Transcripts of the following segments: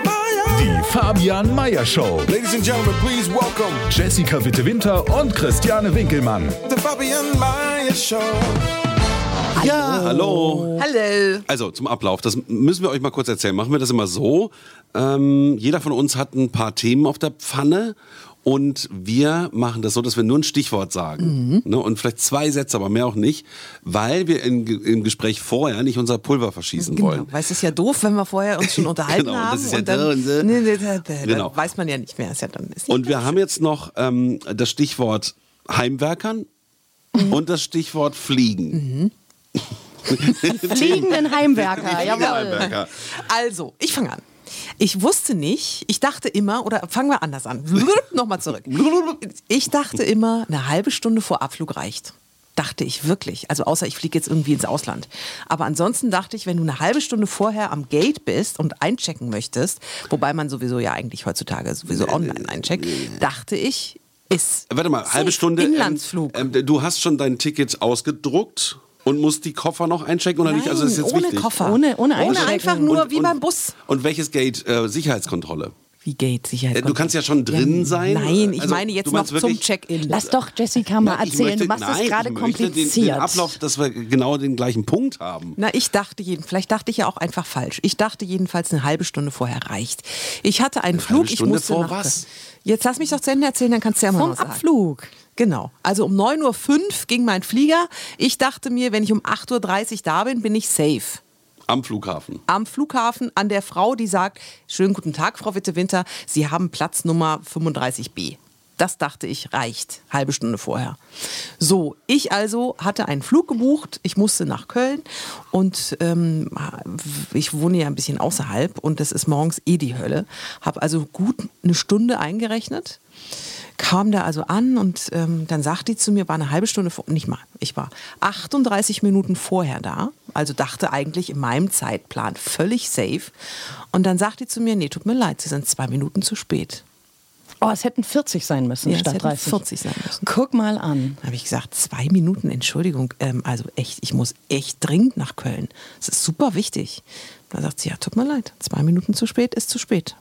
Die Fabian Meyer Show. Ladies and gentlemen, please welcome Jessica Witte-Winter und Christiane Winkelmann. the Fabian Mayer Show. Ja, hallo. Hallo. Also zum Ablauf, das müssen wir euch mal kurz erzählen. Machen wir das immer so. Ähm, jeder von uns hat ein paar Themen auf der Pfanne und wir machen das so, dass wir nur ein Stichwort sagen. Ne? Und vielleicht zwei Sätze, aber mehr auch nicht, weil wir in, im Gespräch vorher nicht unser Pulver verschießen Genau, wollen. weil es ist ja doof, wenn wir vorher uns schon unterhalten Genau, haben das ist ja und dann, da und so. nee, nee, da, da, Genau. weiß man ja nicht mehr. Ist ja dann, ist Und wir haben jetzt noch ähm, das Stichwort Heimwerkern und das Stichwort Fliegen. Fliegenden Heimwerker, jawohl. Heimwerker. Also, ich fange an. Ich wusste nicht, ich dachte immer, oder fangen wir anders an. Nochmal zurück. Ich dachte immer, eine halbe Stunde vor Abflug reicht. Dachte ich wirklich. Also außer ich fliege jetzt irgendwie ins Ausland. Aber ansonsten dachte ich, wenn du eine halbe Stunde vorher am Gate bist und einchecken möchtest, wobei man sowieso ja eigentlich heutzutage sowieso online eincheckt, dachte ich, ist Warte mal, halbe Stunde. ähm, Inlandsflug. Ähm, du hast schon dein Ticket ausgedruckt und musst die Koffer noch einchecken oder nicht? Also das ist jetzt ohne wichtig. Koffer. Ohne- ohne ohne einfach nur Und- wie und, beim Bus. Und welches Gate? Äh, Sicherheitskontrolle. Wie Gate, Sicherheit. Äh, du kannst ja schon drin sein. Nein, ich Also, meine jetzt du noch meinst zum wirklich- Check-in. Lass doch Jessica mal Nein, erzählen. möchte- du machst nein, das gerade möchte Den, kompliziert. den Ablauf, dass wir genau den gleichen Punkt haben. Na, ich dachte jeden, vielleicht dachte ich ja auch einfach falsch. Ich dachte jedenfalls eine halbe Stunde vorher reicht. Ich hatte einen Flug, ich Stunde musste vor nach, was? Jetzt lass mich doch zu Ende erzählen, dann kannst du ja mal Vom sagen. Genau. Also um 9.05 Uhr ging mein Flieger. Ich dachte mir, wenn ich um 8.30 Uhr da bin, bin ich safe. Am Flughafen. Am Flughafen an der Frau, die sagt, schönen guten Tag, Frau Witte-Winter, Sie haben Platz Nummer 35b. Das dachte ich, reicht. Halbe Stunde vorher. So, ich also hatte einen Flug gebucht. Ich musste nach Köln und ähm, ich wohne ja ein bisschen außerhalb und das ist morgens eh die Hölle. Habe also gut eine Stunde eingerechnet kam da also an und ähm, dann sagt die zu mir, war eine halbe Stunde vor, nicht mal, ich war 38 Minuten vorher da, also dachte eigentlich in meinem Zeitplan völlig safe. Und dann sagt die zu mir, nee, tut mir leid, Sie sind zwei Minuten zu spät. Oh, es hätten 40 sein müssen Ja, es statt hätten 30. 40 sein müssen. Guck mal an. Da habe ich gesagt, zwei Minuten, Entschuldigung, ähm, also echt, ich muss echt dringend nach Köln. Das ist super wichtig. Da sagt sie, ja, tut mir leid, zwei Minuten zu spät ist zu spät.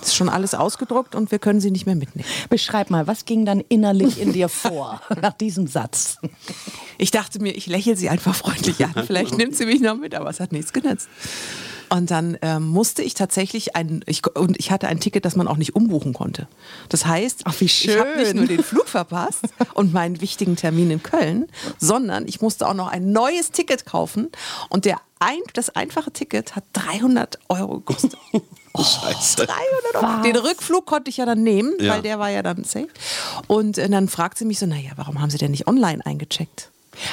Ist schon alles ausgedruckt und wir können sie nicht mehr mitnehmen. Beschreib mal, was ging dann innerlich in dir vor nach diesem Satz? Ich dachte mir, ich lächle sie einfach freundlich an. Vielleicht nimmt sie mich noch mit, aber es hat nichts genützt. Und dann ähm, musste ich tatsächlich ein, ich, und ich hatte ein Ticket, das man auch nicht umbuchen konnte. Das heißt, Ach, wie ich habe nicht schön. nur den Flug verpasst und meinen wichtigen Termin in Köln, sondern ich musste auch noch ein neues Ticket kaufen. Und der ein, das einfache Ticket hat 300 Euro gekostet. Scheiße. 300 Euro. Den Rückflug konnte ich ja dann nehmen, Ja. weil der war ja dann safe. Und äh, dann fragt sie mich so, naja, warum haben Sie denn nicht online eingecheckt?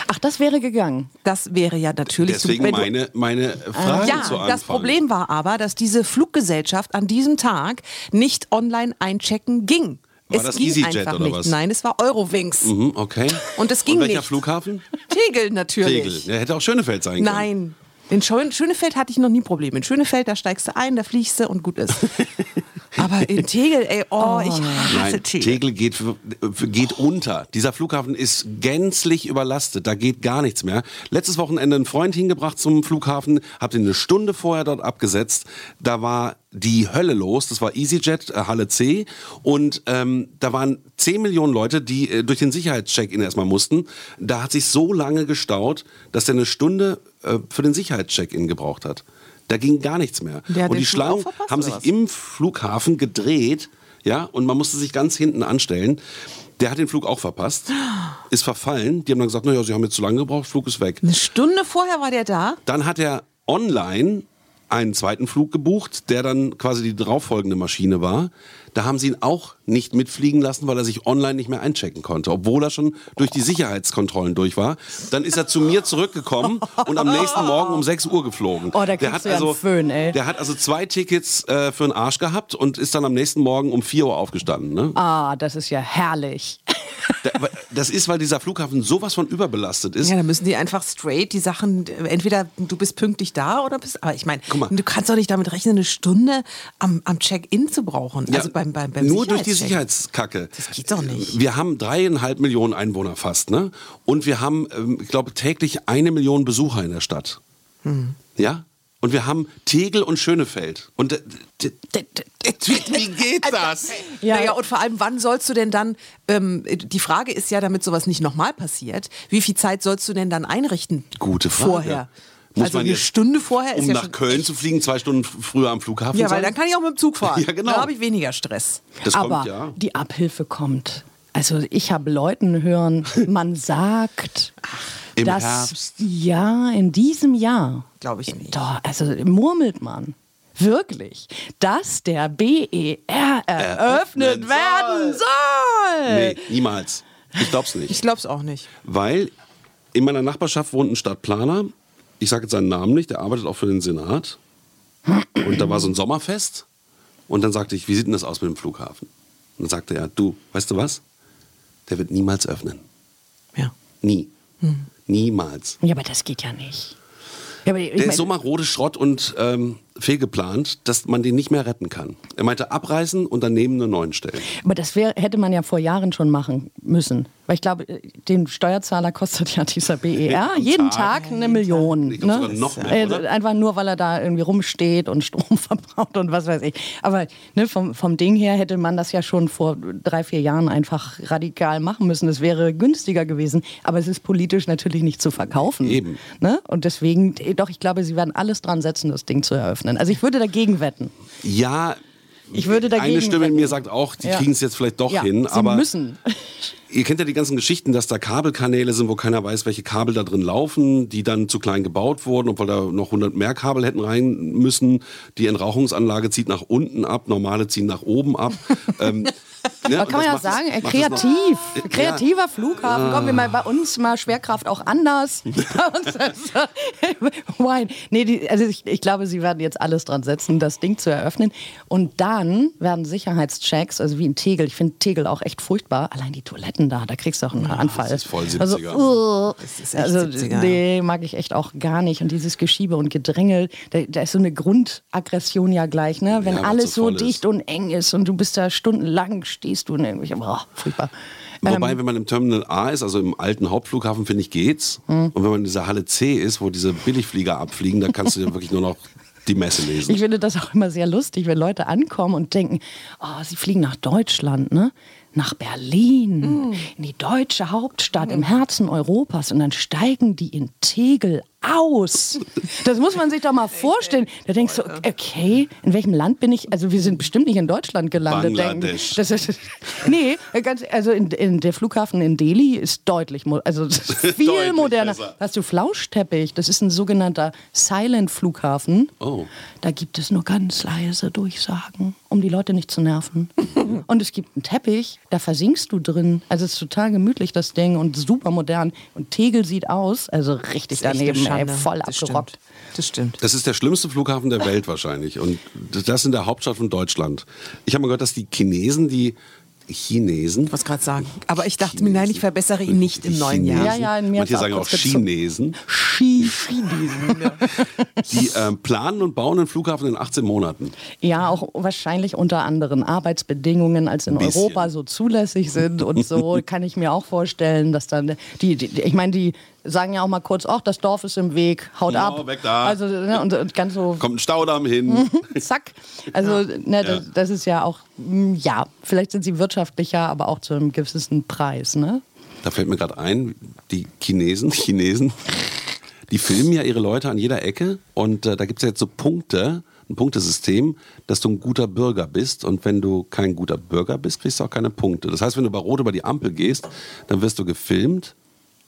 Ach, das wäre gegangen. Das wäre ja natürlich Deswegen du- meine, meine Frage ja, zu Anfang. das Problem war aber, dass diese Fluggesellschaft an diesem Tag nicht online einchecken ging. War es das ging EasyJet einfach oder nicht. was? Nein, es war Eurowings. Mhm, okay. Und es ging Und welcher nicht. Flughafen? Tegel natürlich. Tegel. Der hätte auch Schönefeld sein können. Nein. In Schön Schönefeld hatte ich noch nie Probleme. In Schönefeld, da steigst du ein, da fliegst du und gut ist. Aber in Tegel, ey, oh, ich hasse Nein, Tegel. Tegel geht, geht unter. Dieser Flughafen ist gänzlich überlastet. Da geht gar nichts mehr. Letztes Wochenende einen Freund hingebracht zum Flughafen, hab den eine Stunde vorher dort abgesetzt. Da war die Hölle los. Das war EasyJet, äh, Halle C. Und ähm, da waren 10 Millionen Leute, die äh, durch den Sicherheitscheck-In erstmal mussten. Da hat sich so lange gestaut, dass er eine Stunde äh, für den Sicherheitscheck-In gebraucht hat. Da ging gar nichts mehr. Der und die Schlangen haben sich im Flughafen gedreht, ja, und man musste sich ganz hinten anstellen. Der hat den Flug auch verpasst, ist verfallen. Die haben dann gesagt, naja, sie haben jetzt zu lange gebraucht, Flug ist weg. Eine Stunde vorher war der da. Dann hat er online einen zweiten Flug gebucht, der dann quasi die darauffolgende Maschine war. Da haben sie ihn auch nicht mitfliegen lassen, weil er sich online nicht mehr einchecken konnte, obwohl er schon durch die Sicherheitskontrollen durch war. Dann ist er zu mir zurückgekommen und am nächsten Morgen um 6 Uhr geflogen. Oh, da der hat du ja also, Föhn, ey. Der hat also zwei Tickets äh, für den Arsch gehabt und ist dann am nächsten Morgen um 4 Uhr aufgestanden. Ne? Ah, das ist ja herrlich. Da- Das ist, weil dieser Flughafen sowas von überbelastet ist. Ja, dann müssen die einfach straight die Sachen, entweder du bist pünktlich da oder bist, aber ich meine, du kannst doch nicht damit rechnen, eine Stunde am, am Check-in zu brauchen. Ja, also beim, beim, beim nur durch die. Sicherheitskacke. Das geht doch nicht. Wir haben dreieinhalb Millionen Einwohner fast, ne? Und wir haben, ähm, ich glaube, täglich eine Million Besucher in der Stadt. Hm. Ja? Und wir haben Tegel und Schönefeld. Und äh, wie geht das? Ja. Naja, und vor allem, wann sollst du denn dann, ähm, die Frage ist ja, damit sowas nicht nochmal passiert, wie viel Zeit sollst du denn dann einrichten? Gute Frage. Vorher. Muss also man eine jetzt, Stunde vorher ist Um ja nach schon Köln zu fliegen, zwei Stunden früher am Flughafen Ja, weil sein? dann kann ich auch mit dem Zug fahren. Ja, genau. Da habe ich weniger Stress. Das Aber kommt, ja. die Abhilfe kommt. Also ich habe Leuten hören, man sagt, Im dass Herbst. ja in diesem Jahr, Glaube ich nicht. doch, also murmelt man wirklich, dass der BER eröffnet Eröffnen werden soll. Nee, niemals. Ich glaub's nicht. Ich glaube es auch nicht. Weil in meiner Nachbarschaft wohnt ein Stadtplaner. Ich sage jetzt seinen Namen nicht, der arbeitet auch für den Senat. Und da war so ein Sommerfest. Und dann sagte ich, wie sieht denn das aus mit dem Flughafen? Und dann sagte er, du, weißt du was? Der wird niemals öffnen. Ja. Nie. Niemals. Ja, aber das geht ja nicht. Ja, aber ich Der ist so marode Schrott und ähm, fehlgeplant, dass man den nicht mehr retten kann. Er meinte abreißen und daneben einen neuen stellen. Aber das wär, hätte man ja vor Jahren schon machen müssen. Weil ich glaube, den Steuerzahler kostet ja dieser BER jeden Tag. Tag eine Million. Ich ne? noch mehr, Äh, oder? Einfach nur, weil er da irgendwie rumsteht und Strom verbraucht und was weiß ich. Aber ne, vom, vom Ding her hätte man das ja schon vor drei, vier Jahren einfach radikal machen müssen. Es wäre günstiger gewesen. Aber es ist politisch natürlich nicht zu verkaufen. Eben. Ne? Und deswegen, doch, ich glaube, sie werden alles dran setzen, das Ding zu eröffnen. Also ich würde dagegen wetten. Ja, Ich würde dagegen eine Stimme in mir sagt auch, die Ja. kriegen es jetzt vielleicht doch Ja, hin. sie aber müssen. Ihr kennt ja die ganzen Geschichten, dass da Kabelkanäle sind, wo keiner weiß, welche Kabel da drin laufen, die dann zu klein gebaut wurden, obwohl da noch 100 mehr Kabel hätten rein müssen. Die Entrauchungsanlage zieht nach unten ab, normale ziehen nach oben ab. ähm, ne, und kann man das ja sagen, äh, es kreativ. Kreativer Flughafen. Komm, wir mal bei uns mal Schwerkraft auch anders. Wine. Nee, die, also ich, ich glaube, sie werden jetzt alles dran setzen, das Ding zu eröffnen. Und dann werden Sicherheitschecks, also wie in Tegel, ich finde Tegel auch echt furchtbar. Allein die Toiletten da, da kriegst du auch einen Anfall. ist voll 70er. Also, uh, Das ist echt also 70er, nee, mag ich echt auch gar nicht. Und dieses Geschiebe und Gedrängel, da, da ist so eine Grundaggression ja gleich, ne? Wenn Ja, alles so so voll ist. dicht und eng ist und du bist da stundenlang, stehst du in irgendwelchen, boah, furchtbar. Wobei, Ähm, wenn man im Terminal A ist, also im alten Hauptflughafen, finde ich, geht's. Hm. Und wenn man in dieser Halle C ist, wo diese Billigflieger abfliegen, da kannst du ja wirklich nur noch die Messe lesen. Ich finde das auch immer sehr lustig, wenn Leute ankommen und denken, oh, sie fliegen nach Deutschland, ne? Nach Berlin, in die deutsche Hauptstadt im Herzen Europas und dann steigen die in Tegel aus. Das muss man sich doch mal vorstellen. Da denkst du, okay, in welchem Land bin ich? Also wir sind bestimmt nicht in Deutschland gelandet. Bangladesch. Das ist, nee, ganz, also in, in der Flughafen in Delhi ist deutlich, also das ist viel Deutlich moderner. besser. Hast du Flauschteppich, das ist ein sogenannter Silent-Flughafen. Oh. Da gibt es nur ganz leise Durchsagen, um die Leute nicht zu nerven. und es gibt einen Teppich, da versinkst du drin. Also es ist total gemütlich, das Ding, und super modern. Und Tegel sieht aus, also richtig Das daneben, ey, Schande. voll Das abgerockt. stimmt. Das stimmt. Das ist der schlimmste Flughafen der Welt wahrscheinlich. Und das in der Hauptstadt von Deutschland. Ich habe mal gehört, dass die Chinesen, die Chinesen. Ich wollte gerade sagen. Aber ich dachte mir, nein, ich verbessere ihn nicht im neuen Jahr. Chinesen. Ja, ja, in mir Manche sagen auch kurz gezuckt. Chinesen. Die ähm, planen und bauen einen Flughafen in 18 Monaten. Ja, auch wahrscheinlich unter anderen Arbeitsbedingungen, als in. Europa so zulässig sind und so kann ich mir auch vorstellen, dass dann die, die die- ich meine, die sagen ja auch mal kurz, ach, das Dorf ist im Weg, haut Ja, ab. weg da. Also ne, und, und ganz so Kommt ein Staudamm hin. zack. Also ne, das, das ist ja auch mm, ja, vielleicht sind sie wirtschaftlicher, aber auch zu einem gewissen Preis, ne? Da fällt mir gerade ein, die Chinesen, Chinesen, die filmen ja ihre Leute an jeder Ecke und äh, da gibt es ja jetzt so Punkte, ein Punktesystem, dass du ein guter Bürger bist und wenn du kein guter Bürger bist, kriegst du auch keine Punkte. Das heißt, wenn du bei Rot über die Ampel gehst, dann wirst du gefilmt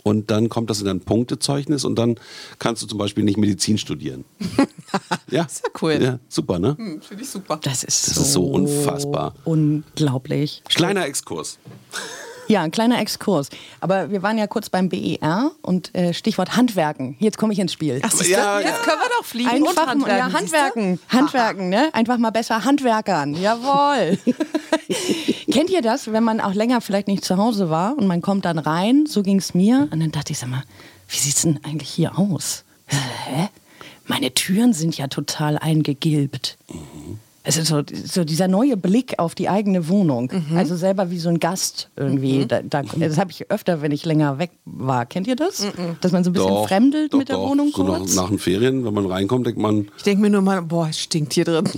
Und dann kommt das in dein Punktezeugnis und dann kannst du zum Beispiel nicht Medizin studieren. ja, Ist ja cool. Ja, super, ne? Finde ich super. Das ist, Das so, ist so unfassbar. Unglaublich. Kleiner Exkurs. Ja, ein kleiner Exkurs. Aber wir waren ja kurz beim BER und äh, Stichwort Handwerken. Jetzt komme ich ins Spiel. Ach, du, Ja, jetzt ja. können wir doch fliegen Einfach und handwerken. ja? Handwerken. Handwerken, ne? Einfach mal besser Handwerkern. Jawohl. Kennt ihr das, wenn man auch länger vielleicht nicht zu Hause war und man kommt dann rein, so ging es mir, und dann dachte ich, sag mal, wie sieht's denn eigentlich hier aus? Hä? Meine Türen sind ja total eingegilbt. Es ist so, so dieser neue Blick auf die eigene Wohnung. Mhm. Also selber wie so ein Gast irgendwie. Da, da, das habe ich öfter, wenn ich länger weg war. Kennt ihr das? Dass man so ein bisschen Doch, fremdelt doch, mit der doch. Wohnung so nach, kurz? nach den Ferien, wenn man reinkommt, denkt man, Ich denke mir nur mal, boah, es stinkt hier drin.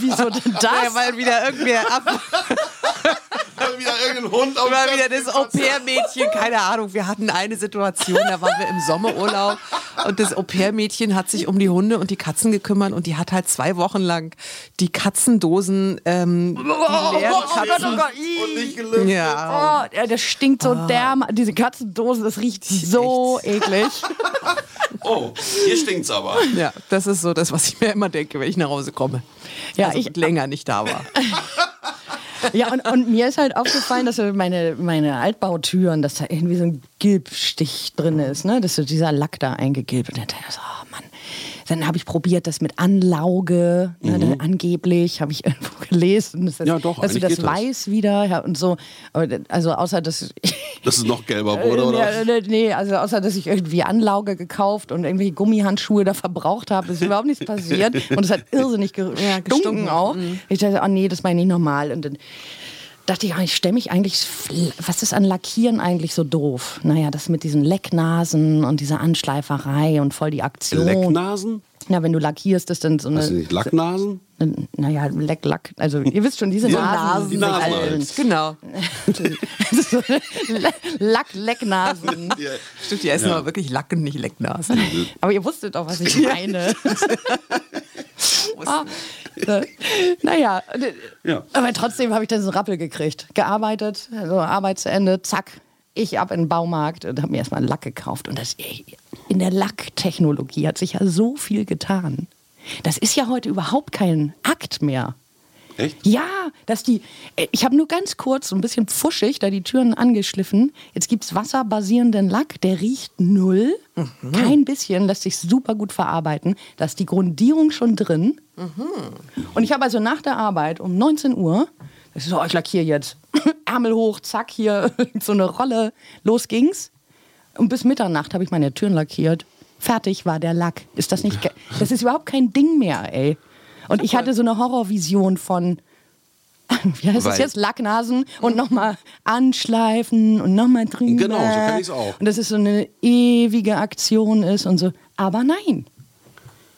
Wieso denn das? Ja, weil wieder irgendwer ab, wieder irgendein Hund auf mal wieder das Au-pair-Mädchen, keine Ahnung. Wir hatten eine Situation, da waren wir im Sommerurlaub und das Au-pair-Mädchen hat sich um die Hunde und die Katzen gekümmert und die hat halt zwei Wochen lang die Katzendosen, ähm, leeren Katzen. und nicht gelüftet. Ja. Oh, das stinkt so derm. Diese Katzendosen, das riecht so eklig. Oh, hier stinkt's aber. ja, das ist so das, was ich mir immer denke, wenn ich nach Hause komme. Ja, also ich- länger nicht da war. Ja, und, und mir ist halt aufgefallen, dass so meine, meine Altbautüren, dass da irgendwie so ein Gilbstich drin ist, ne? dass so dieser Lack da eingegilbt. Und dann dachte ich so, oh Mann. Dann habe ich probiert, das mit Anlauge, ne, dann angeblich, habe ich irgendwo gelesen, dass, das, Mhm. Ja, doch, dass du das das. weiß wieder ja, und so. Aber, also außer, dass Dass es noch gelber wurde, oder? Nee, nee, also außer dass ich irgendwie Anlauge gekauft und irgendwelche Gummihandschuhe da verbraucht habe, ist überhaupt nichts passiert. Und es hat irrsinnig gestunken, Ja, gestunken. auch. Ich dachte, oh nee, das war nicht normal. Und dann dachte ich, oh, ich stelle mich eigentlich, was ist an Lackieren eigentlich so doof? Naja, das mit diesen Lecknasen und dieser Anschleiferei und voll die Aktion. Lecknasen? Ja, wenn du lackierst, ist dann so eine. Hast du nicht Lacknasen? Naja, Leck, Lack. Also, ihr wisst schon, diese Ja, Nasen. die Nasen allen. halt. Genau. So Lack, Lecknasen. Stimmt, die essen aber wirklich Lacken, nicht Lecknasen. Aber ihr wusstet doch, was ich meine. ah, so. Naja, Ja. aber trotzdem habe ich dann so einen Rappel gekriegt. Gearbeitet, also Arbeit zu Ende, zack. Ich ab in den Baumarkt und habe mir erstmal einen Lack gekauft. Und das, ey, in der Lacktechnologie hat sich ja so viel getan. Das ist ja heute überhaupt kein Akt mehr. Echt? Ja, dass die. äh, Ich habe nur ganz kurz, so ein bisschen pfuschig, da die Türen angeschliffen. Jetzt gibt es wasserbasierenden Lack, der riecht null. Kein bisschen, lässt sich super gut verarbeiten. Da ist die Grundierung schon drin. Und ich habe also nach der Arbeit um 19 Uhr, ich so, oh, ich lackiere jetzt. Ärmel hoch, zack, hier so eine Rolle. Los ging's. Und bis Mitternacht habe ich meine Türen lackiert. Fertig war der Lack. Ist das nicht. Das ist überhaupt kein Ding mehr, ey. Und ich hatte so eine Horrorvision von. Wie heißt es Weil- jetzt? Lacknasen und nochmal anschleifen und nochmal drüber. Genau, so kenn ich's auch. Und dass es so eine ewige Aktion ist und so. Aber nein.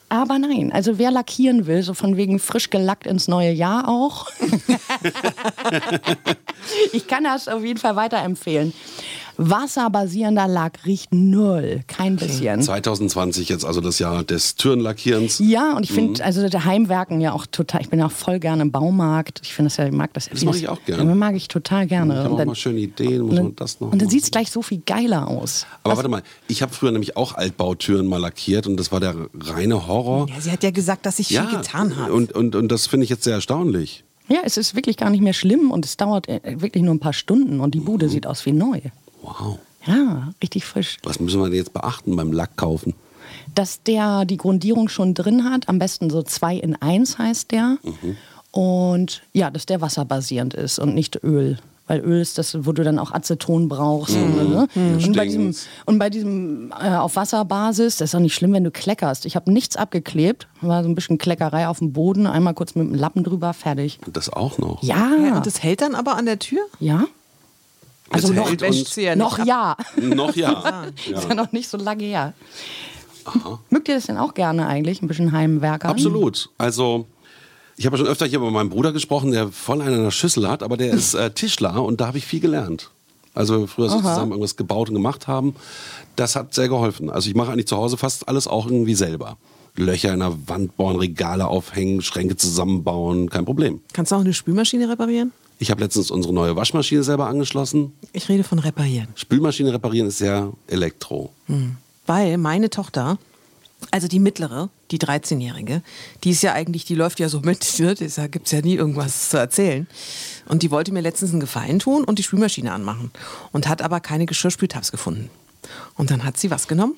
Aber nein. Also wer lackieren will, so von wegen frisch gelackt ins neue Jahr auch. ich kann das auf jeden Fall weiterempfehlen. Wasserbasierender Lack riecht null. Kein bisschen. 2020 jetzt also das Jahr des Türenlackierens. Ja, und ich Mhm. finde, also der Heimwerken ja auch total, ich bin auch voll gerne im Baumarkt. Ich finde das ja, ich mag das ja. Das mag ich auch gerne. Ja, mag ich total gerne. Ich habe auch dann- mal schöne Ideen, muss man das noch und dann sieht es gleich so viel geiler aus. Aber warte mal, ich habe früher nämlich auch Altbautüren mal lackiert und das war der reine Horror. Ja, sie hat ja gesagt, dass sich viel getan hat. Und, und, und das finde ich jetzt sehr erstaunlich. Ja, es ist wirklich gar nicht mehr schlimm und es dauert äh, wirklich nur ein paar Stunden und die Bude Mhm. sieht aus wie neu. Wow. Ja, richtig frisch. Was müssen wir jetzt beachten beim Lack kaufen? Dass der die Grundierung schon drin hat, am besten so 2 in 1 heißt der. Mhm. Und ja, dass der wasserbasierend ist und nicht Öl. Weil Öl ist das, wo du dann auch Aceton brauchst. Mhm. Ne? Und, bei diesem, und bei diesem äh, auf Wasserbasis, das ist auch nicht schlimm, wenn du kleckerst. Ich habe nichts abgeklebt, war so ein bisschen Kleckerei auf dem Boden, einmal kurz mit dem Lappen drüber, fertig. Und das auch noch. Ja, ja, und das hält dann aber an der Tür? ja. Also Jetzt noch, hält wäscht ja nicht noch ja. noch ja. Ist ja noch nicht so lange her. Mögt ihr das denn auch gerne eigentlich? Ein bisschen Heimwerker? Absolut. Also, ich habe schon öfter hier über meinen Bruder gesprochen, der voll einen an der Schüssel hat, aber der ist äh, Tischler und da habe ich viel gelernt. Also, früher so zusammen irgendwas gebaut und gemacht haben, das hat sehr geholfen. Also, ich mache eigentlich zu Hause fast alles auch irgendwie selber. Löcher in der Wand bohren, Regale aufhängen, Schränke zusammenbauen, kein Problem. Kannst du auch eine Spülmaschine reparieren? Ich habe letztens unsere neue Waschmaschine selber angeschlossen. Ich rede von reparieren. Spülmaschine reparieren ist ja Elektro. Weil meine Tochter, also die mittlere, die 13-Jährige, die ist ja eigentlich, die läuft ja so mit, ne? da gibt es ja nie irgendwas zu erzählen. Und die wollte mir letztens einen Gefallen tun und die Spülmaschine anmachen. Und hat aber keine Geschirrspültabs gefunden. Und dann hat sie was genommen?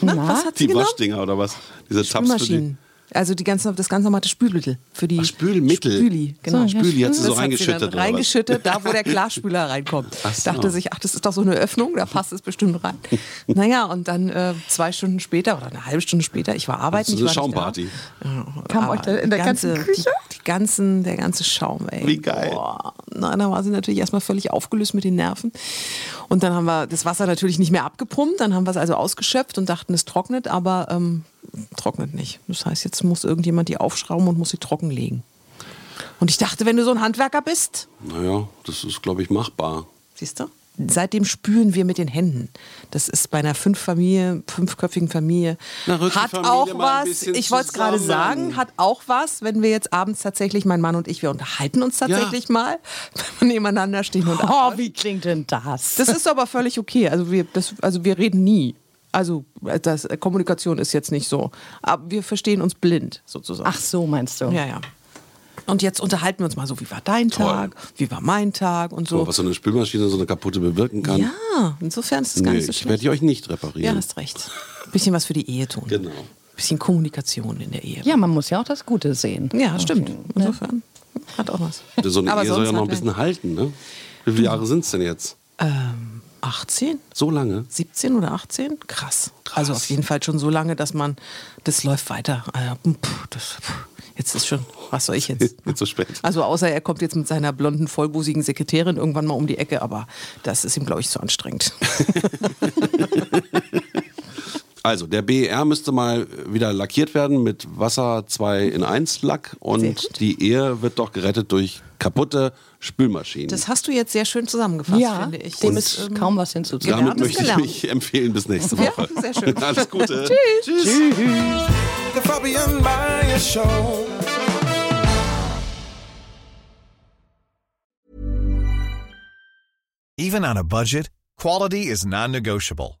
Na, Na? was hat sie Die genommen? Waschdinger oder was? Diese Tabs für die. Also die ganze, das ganz normale Spülmittel. Für die Ach, Spülmittel? Spüli, genau. So, Spüli hat sie so Das reingeschüttet, dann oder was? reingeschüttet, da wo der Klarspüler reinkommt. Ach so. Dachte sich, ach, das ist doch so eine Öffnung, da passt es bestimmt rein. naja, und dann äh, zwei Stunden später oder eine halbe Stunde später, ich war arbeiten. Das ist ich eine Schaumparty. Da. Ja, Kam euch in der die ganzen Küche? Die, die ganzen, der ganze Schaum, ey. Wie geil. Boah. Na, da war sie natürlich erstmal völlig aufgelöst mit den Nerven. Und dann haben wir das Wasser natürlich nicht mehr abgepumpt, dann haben wir es also ausgeschöpft und dachten, es trocknet, aber ähm, trocknet nicht. Das heißt, jetzt muss irgendjemand die aufschrauben und muss sie trockenlegen. Und ich dachte, wenn du so ein Handwerker bist, Naja, das ist, glaube ich, machbar. siehst du? Seitdem spülen wir mit den Händen. Das ist bei einer fünf Familie, fünfköpfigen Familie. Na, hat Familie auch was, ich wollte es gerade sagen, hat auch was, wenn wir jetzt abends tatsächlich, mein Mann und ich, wir unterhalten uns tatsächlich mal, wenn wir nebeneinander stehen und Oh, wie klingt denn das? Das ist aber völlig okay. Also wir, das, also wir reden nie. Also das, Kommunikation ist jetzt nicht so. Aber wir verstehen uns blind sozusagen. Ach so, meinst du? Ja, ja. Und jetzt unterhalten wir uns mal so, wie war dein Tag, wie war mein Tag und So. so. was so eine Spülmaschine so eine kaputte bewirken kann. Ja, insofern ist es gar nee, nicht so ich schlecht. werde die euch nicht Ja, reparieren. hast recht. Bisschen was für die Ehe tun. Genau. Bisschen Kommunikation in der Ehe. Ja, man muss ja auch das Gute sehen. Ja, stimmt. Insofern hat auch was. So eine Aber Ehe soll ja sonst noch ein bisschen halten, ne? Wie viele Jahre sind es denn jetzt? Ähm, 18? So lange? 17 oder 18? Krass. Also auf jeden Fall schon so lange, dass man, das läuft weiter. Puh, das, puh, jetzt ist schon, was soll ich jetzt? Jetzt so spät. Also außer er kommt jetzt mit seiner blonden, vollbusigen Sekretärin irgendwann mal um die Ecke, aber das ist ihm, glaube ich, zu anstrengend. Also, der BER müsste mal wieder lackiert werden mit Wasser 2 in 1 Lack und die Ehe wird doch gerettet durch kaputte Spülmaschinen. Das hast du jetzt sehr schön zusammengefasst, Ja, finde ich. dem ist ähm, kaum was hinzuzufügen. Damit möchte ich mich empfehlen bis nächste Ja, Woche. sehr schön. Alles Gute. Tschüss. Tschüss. The Fabian Meyer Show. Even on a budget, quality is non-negotiable.